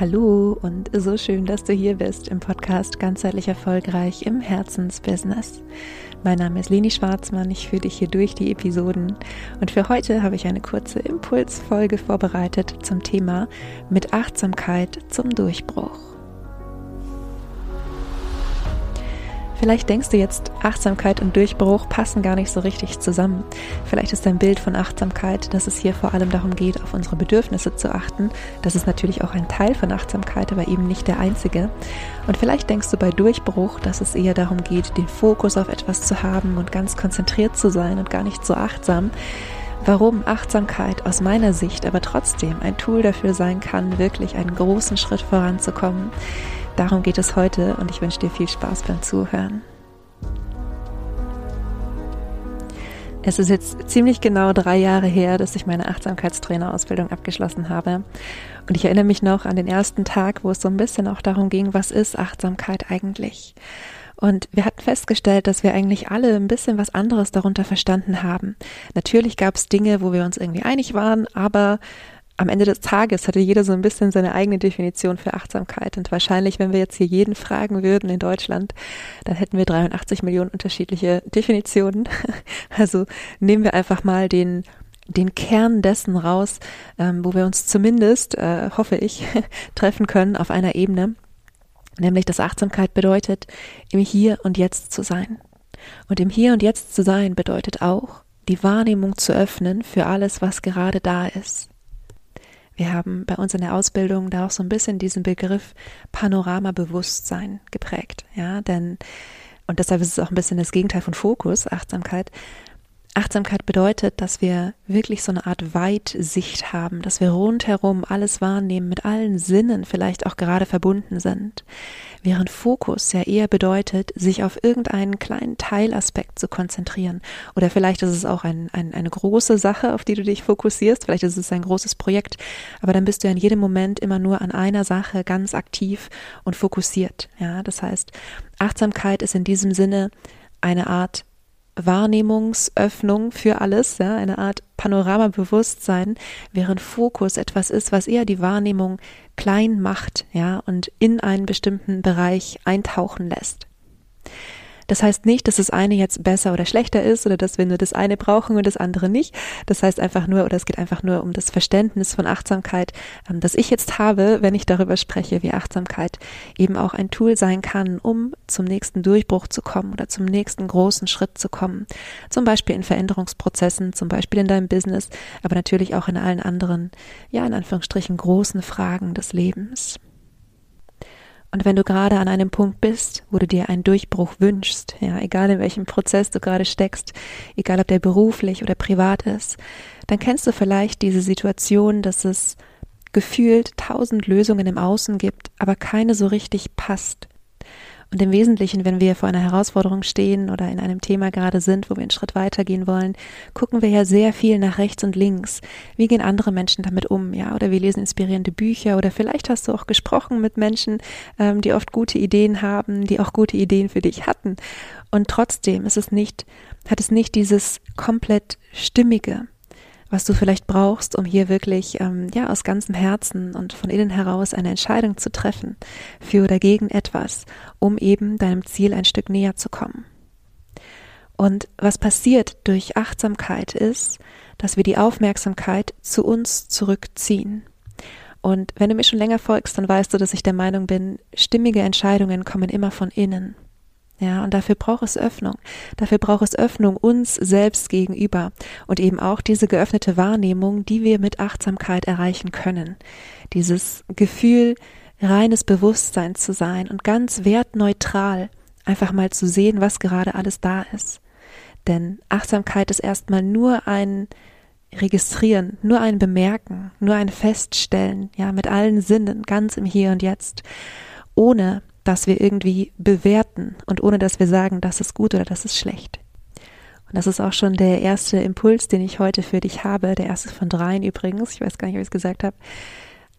Hallo und so schön, dass du hier bist im Podcast Ganzheitlich Erfolgreich im Herzensbusiness. Mein Name ist Leni Schwarzmann, ich führe dich hier durch die Episoden und für heute habe ich eine kurze Impulsfolge vorbereitet zum Thema mit Achtsamkeit zum Durchbruch. Vielleicht denkst du jetzt, Achtsamkeit und Durchbruch passen gar nicht so richtig zusammen. Vielleicht ist dein Bild von Achtsamkeit, dass es hier vor allem darum geht, auf unsere Bedürfnisse zu achten. Das ist natürlich auch ein Teil von Achtsamkeit, aber eben nicht der einzige. Und vielleicht denkst du bei Durchbruch, dass es eher darum geht, den Fokus auf etwas zu haben und ganz konzentriert zu sein und gar nicht so achtsam warum Achtsamkeit aus meiner Sicht aber trotzdem ein Tool dafür sein kann, wirklich einen großen Schritt voranzukommen. Darum geht es heute und ich wünsche dir viel Spaß beim Zuhören. Es ist jetzt ziemlich genau drei Jahre her, dass ich meine Achtsamkeitstrainerausbildung abgeschlossen habe. Und ich erinnere mich noch an den ersten Tag, wo es so ein bisschen auch darum ging, was ist Achtsamkeit eigentlich? Und wir hatten festgestellt, dass wir eigentlich alle ein bisschen was anderes darunter verstanden haben. Natürlich gab es Dinge, wo wir uns irgendwie einig waren, aber am Ende des Tages hatte jeder so ein bisschen seine eigene Definition für Achtsamkeit. Und wahrscheinlich, wenn wir jetzt hier jeden fragen würden in Deutschland, dann hätten wir 83 Millionen unterschiedliche Definitionen. Also nehmen wir einfach mal den den Kern dessen raus, ähm, wo wir uns zumindest, äh, hoffe ich, treffen können auf einer Ebene, nämlich dass Achtsamkeit bedeutet, im Hier und Jetzt zu sein. Und im Hier und Jetzt zu sein bedeutet auch, die Wahrnehmung zu öffnen für alles, was gerade da ist. Wir haben bei uns in der Ausbildung da auch so ein bisschen diesen Begriff Panoramabewusstsein geprägt, ja, denn und deshalb ist es auch ein bisschen das Gegenteil von Fokus, Achtsamkeit. Achtsamkeit bedeutet, dass wir wirklich so eine Art Weitsicht haben, dass wir rundherum alles wahrnehmen, mit allen Sinnen vielleicht auch gerade verbunden sind. Während Fokus ja eher bedeutet, sich auf irgendeinen kleinen Teilaspekt zu konzentrieren. Oder vielleicht ist es auch ein, ein, eine große Sache, auf die du dich fokussierst. Vielleicht ist es ein großes Projekt. Aber dann bist du ja in jedem Moment immer nur an einer Sache ganz aktiv und fokussiert. Ja, das heißt, Achtsamkeit ist in diesem Sinne eine Art Wahrnehmungsöffnung für alles, ja, eine Art Panoramabewusstsein, während Fokus etwas ist, was eher die Wahrnehmung klein macht, ja, und in einen bestimmten Bereich eintauchen lässt. Das heißt nicht, dass das eine jetzt besser oder schlechter ist oder dass wir nur das eine brauchen und das andere nicht. Das heißt einfach nur, oder es geht einfach nur um das Verständnis von Achtsamkeit, ähm, das ich jetzt habe, wenn ich darüber spreche, wie Achtsamkeit eben auch ein Tool sein kann, um zum nächsten Durchbruch zu kommen oder zum nächsten großen Schritt zu kommen. Zum Beispiel in Veränderungsprozessen, zum Beispiel in deinem Business, aber natürlich auch in allen anderen, ja, in Anführungsstrichen großen Fragen des Lebens. Und wenn du gerade an einem Punkt bist, wo du dir einen Durchbruch wünschst, ja, egal in welchem Prozess du gerade steckst, egal ob der beruflich oder privat ist, dann kennst du vielleicht diese Situation, dass es gefühlt tausend Lösungen im Außen gibt, aber keine so richtig passt. Und im Wesentlichen, wenn wir vor einer Herausforderung stehen oder in einem Thema gerade sind, wo wir einen Schritt weitergehen wollen, gucken wir ja sehr viel nach rechts und links. Wie gehen andere Menschen damit um? Ja, oder wir lesen inspirierende Bücher oder vielleicht hast du auch gesprochen mit Menschen, ähm, die oft gute Ideen haben, die auch gute Ideen für dich hatten. Und trotzdem ist es nicht, hat es nicht dieses komplett stimmige was du vielleicht brauchst, um hier wirklich ähm, ja aus ganzem Herzen und von innen heraus eine Entscheidung zu treffen für oder gegen etwas, um eben deinem Ziel ein Stück näher zu kommen. Und was passiert durch Achtsamkeit ist, dass wir die Aufmerksamkeit zu uns zurückziehen. Und wenn du mir schon länger folgst, dann weißt du, dass ich der Meinung bin, stimmige Entscheidungen kommen immer von innen. Ja, und dafür braucht es Öffnung. Dafür braucht es Öffnung uns selbst gegenüber und eben auch diese geöffnete Wahrnehmung, die wir mit Achtsamkeit erreichen können. Dieses Gefühl, reines Bewusstsein zu sein und ganz wertneutral einfach mal zu sehen, was gerade alles da ist. Denn Achtsamkeit ist erstmal nur ein Registrieren, nur ein Bemerken, nur ein Feststellen, ja, mit allen Sinnen, ganz im Hier und Jetzt, ohne dass wir irgendwie bewerten und ohne dass wir sagen, das ist gut oder das ist schlecht. Und das ist auch schon der erste Impuls, den ich heute für dich habe, der erste von dreien übrigens, ich weiß gar nicht, ob ich es gesagt habe.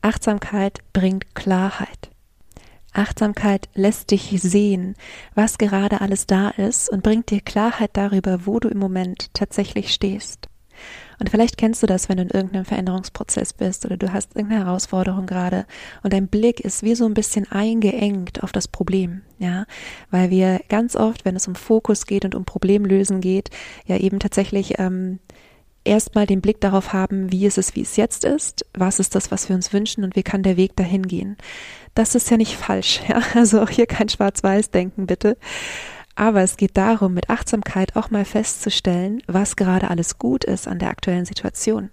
Achtsamkeit bringt Klarheit. Achtsamkeit lässt dich sehen, was gerade alles da ist und bringt dir Klarheit darüber, wo du im Moment tatsächlich stehst. Und vielleicht kennst du das, wenn du in irgendeinem Veränderungsprozess bist oder du hast irgendeine Herausforderung gerade und dein Blick ist wie so ein bisschen eingeengt auf das Problem, ja, weil wir ganz oft, wenn es um Fokus geht und um Problemlösen geht, ja eben tatsächlich ähm, erstmal den Blick darauf haben, wie ist es, wie es jetzt ist, was ist das, was wir uns wünschen und wie kann der Weg dahin gehen. Das ist ja nicht falsch, ja, also auch hier kein Schwarz-Weiß-Denken bitte. Aber es geht darum, mit Achtsamkeit auch mal festzustellen, was gerade alles gut ist an der aktuellen Situation.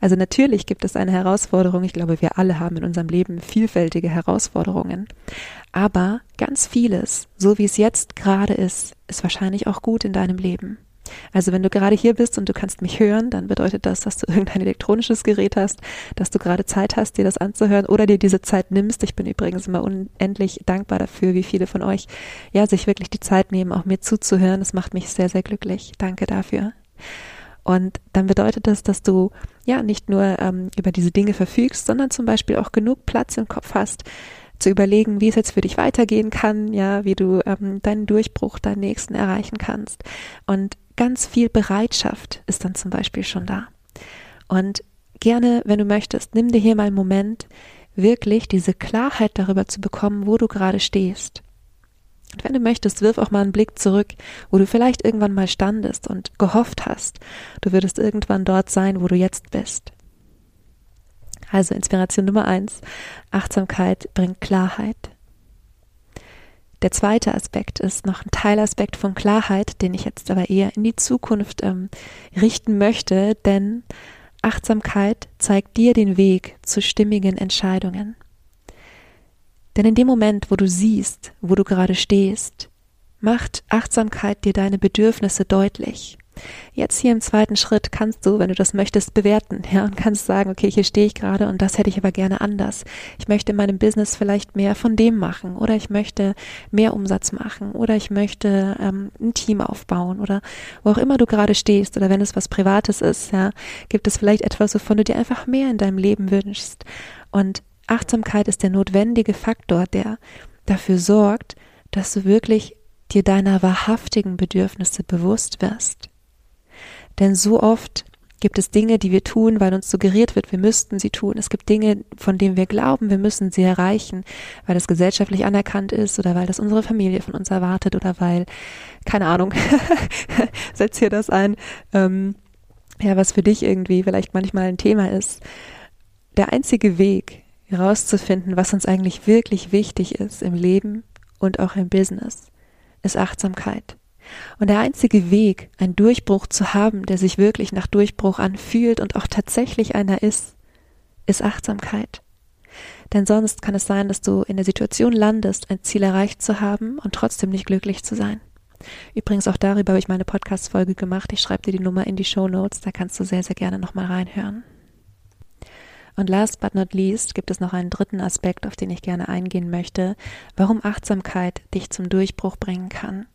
Also natürlich gibt es eine Herausforderung, ich glaube, wir alle haben in unserem Leben vielfältige Herausforderungen, aber ganz vieles, so wie es jetzt gerade ist, ist wahrscheinlich auch gut in deinem Leben. Also wenn du gerade hier bist und du kannst mich hören, dann bedeutet das, dass du irgendein elektronisches Gerät hast, dass du gerade Zeit hast, dir das anzuhören oder dir diese Zeit nimmst. Ich bin übrigens immer unendlich dankbar dafür, wie viele von euch ja sich wirklich die Zeit nehmen, auch mir zuzuhören. Das macht mich sehr, sehr glücklich. Danke dafür. Und dann bedeutet das, dass du ja nicht nur ähm, über diese Dinge verfügst, sondern zum Beispiel auch genug Platz im Kopf hast, zu überlegen, wie es jetzt für dich weitergehen kann, ja, wie du ähm, deinen Durchbruch, deinen nächsten erreichen kannst. Und ganz viel Bereitschaft ist dann zum Beispiel schon da. Und gerne, wenn du möchtest, nimm dir hier mal einen Moment, wirklich diese Klarheit darüber zu bekommen, wo du gerade stehst. Und wenn du möchtest, wirf auch mal einen Blick zurück, wo du vielleicht irgendwann mal standest und gehofft hast, du würdest irgendwann dort sein, wo du jetzt bist. Also Inspiration Nummer eins. Achtsamkeit bringt Klarheit. Der zweite Aspekt ist noch ein Teilaspekt von Klarheit, den ich jetzt aber eher in die Zukunft ähm, richten möchte, denn Achtsamkeit zeigt dir den Weg zu stimmigen Entscheidungen. Denn in dem Moment, wo du siehst, wo du gerade stehst, macht Achtsamkeit dir deine Bedürfnisse deutlich. Jetzt hier im zweiten Schritt kannst du, wenn du das möchtest, bewerten, ja, und kannst sagen, okay, hier stehe ich gerade und das hätte ich aber gerne anders. Ich möchte in meinem Business vielleicht mehr von dem machen oder ich möchte mehr Umsatz machen oder ich möchte ähm, ein Team aufbauen oder wo auch immer du gerade stehst oder wenn es was Privates ist, ja, gibt es vielleicht etwas, wovon du dir einfach mehr in deinem Leben wünschst. Und Achtsamkeit ist der notwendige Faktor, der dafür sorgt, dass du wirklich dir deiner wahrhaftigen Bedürfnisse bewusst wirst. Denn so oft gibt es Dinge, die wir tun, weil uns suggeriert wird, wir müssten sie tun. Es gibt Dinge, von denen wir glauben, wir müssen sie erreichen, weil das gesellschaftlich anerkannt ist oder weil das unsere Familie von uns erwartet oder weil, keine Ahnung, setz hier das ein, ähm, ja, was für dich irgendwie vielleicht manchmal ein Thema ist. Der einzige Weg, herauszufinden, was uns eigentlich wirklich wichtig ist im Leben und auch im Business, ist Achtsamkeit. Und der einzige Weg, einen Durchbruch zu haben, der sich wirklich nach Durchbruch anfühlt und auch tatsächlich einer ist, ist Achtsamkeit. Denn sonst kann es sein, dass du in der Situation landest, ein Ziel erreicht zu haben und trotzdem nicht glücklich zu sein. Übrigens auch darüber habe ich meine Podcast-Folge gemacht. Ich schreibe dir die Nummer in die Show Notes, da kannst du sehr, sehr gerne nochmal reinhören. Und last but not least gibt es noch einen dritten Aspekt, auf den ich gerne eingehen möchte, warum Achtsamkeit dich zum Durchbruch bringen kann.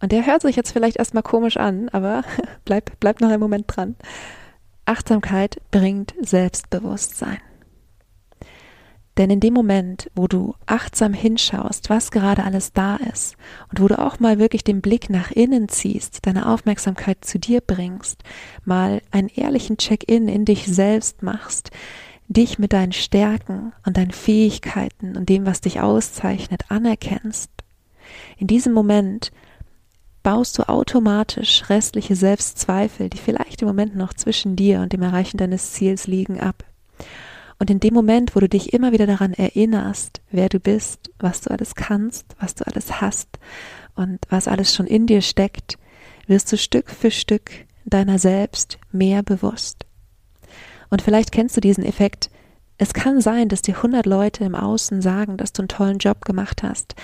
Und der hört sich jetzt vielleicht erstmal komisch an, aber bleib, bleib noch einen Moment dran. Achtsamkeit bringt Selbstbewusstsein. Denn in dem Moment, wo du achtsam hinschaust, was gerade alles da ist, und wo du auch mal wirklich den Blick nach innen ziehst, deine Aufmerksamkeit zu dir bringst, mal einen ehrlichen Check-in in dich selbst machst, dich mit deinen Stärken und deinen Fähigkeiten und dem, was dich auszeichnet, anerkennst, in diesem Moment baust du automatisch restliche Selbstzweifel, die vielleicht im Moment noch zwischen dir und dem Erreichen deines Ziels liegen, ab. Und in dem Moment, wo du dich immer wieder daran erinnerst, wer du bist, was du alles kannst, was du alles hast und was alles schon in dir steckt, wirst du Stück für Stück deiner selbst mehr bewusst. Und vielleicht kennst du diesen Effekt. Es kann sein, dass dir hundert Leute im Außen sagen, dass du einen tollen Job gemacht hast.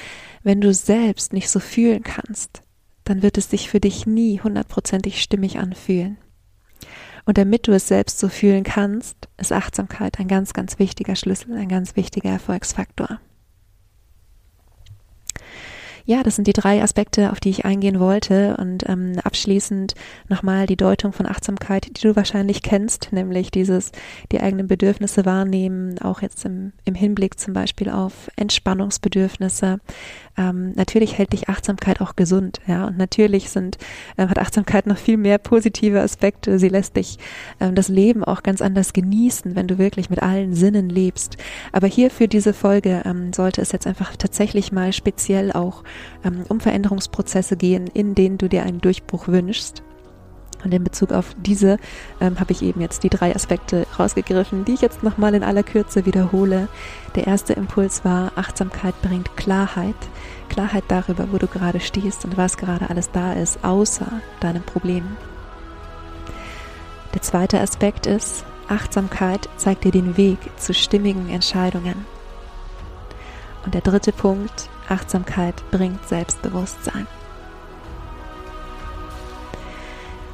Wenn du selbst nicht so fühlen kannst, dann wird es sich für dich nie hundertprozentig stimmig anfühlen. Und damit du es selbst so fühlen kannst, ist Achtsamkeit ein ganz, ganz wichtiger Schlüssel, ein ganz wichtiger Erfolgsfaktor. Ja, das sind die drei Aspekte, auf die ich eingehen wollte. Und ähm, abschließend nochmal die Deutung von Achtsamkeit, die du wahrscheinlich kennst, nämlich dieses, die eigenen Bedürfnisse wahrnehmen, auch jetzt im, im Hinblick zum Beispiel auf Entspannungsbedürfnisse. Ähm, natürlich hält dich Achtsamkeit auch gesund, ja. Und natürlich sind, äh, hat Achtsamkeit noch viel mehr positive Aspekte. Sie lässt dich ähm, das Leben auch ganz anders genießen, wenn du wirklich mit allen Sinnen lebst. Aber hier für diese Folge ähm, sollte es jetzt einfach tatsächlich mal speziell auch ähm, um Veränderungsprozesse gehen, in denen du dir einen Durchbruch wünschst. Und in Bezug auf diese ähm, habe ich eben jetzt die drei Aspekte rausgegriffen, die ich jetzt nochmal in aller Kürze wiederhole. Der erste Impuls war, Achtsamkeit bringt Klarheit. Klarheit darüber, wo du gerade stehst und was gerade alles da ist, außer deinem Problem. Der zweite Aspekt ist, Achtsamkeit zeigt dir den Weg zu stimmigen Entscheidungen. Und der dritte Punkt, Achtsamkeit bringt Selbstbewusstsein.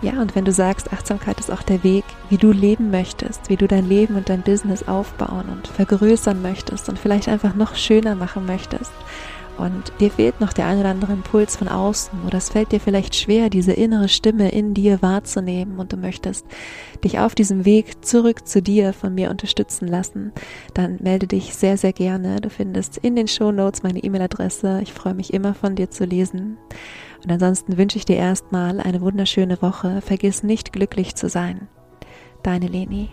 Ja, und wenn du sagst, Achtsamkeit ist auch der Weg, wie du leben möchtest, wie du dein Leben und dein Business aufbauen und vergrößern möchtest und vielleicht einfach noch schöner machen möchtest, und dir fehlt noch der ein oder andere Impuls von außen oder es fällt dir vielleicht schwer, diese innere Stimme in dir wahrzunehmen und du möchtest dich auf diesem Weg zurück zu dir von mir unterstützen lassen, dann melde dich sehr, sehr gerne. Du findest in den Show Notes meine E-Mail-Adresse. Ich freue mich immer von dir zu lesen. Und ansonsten wünsche ich dir erstmal eine wunderschöne Woche. Vergiss nicht glücklich zu sein. Deine Leni.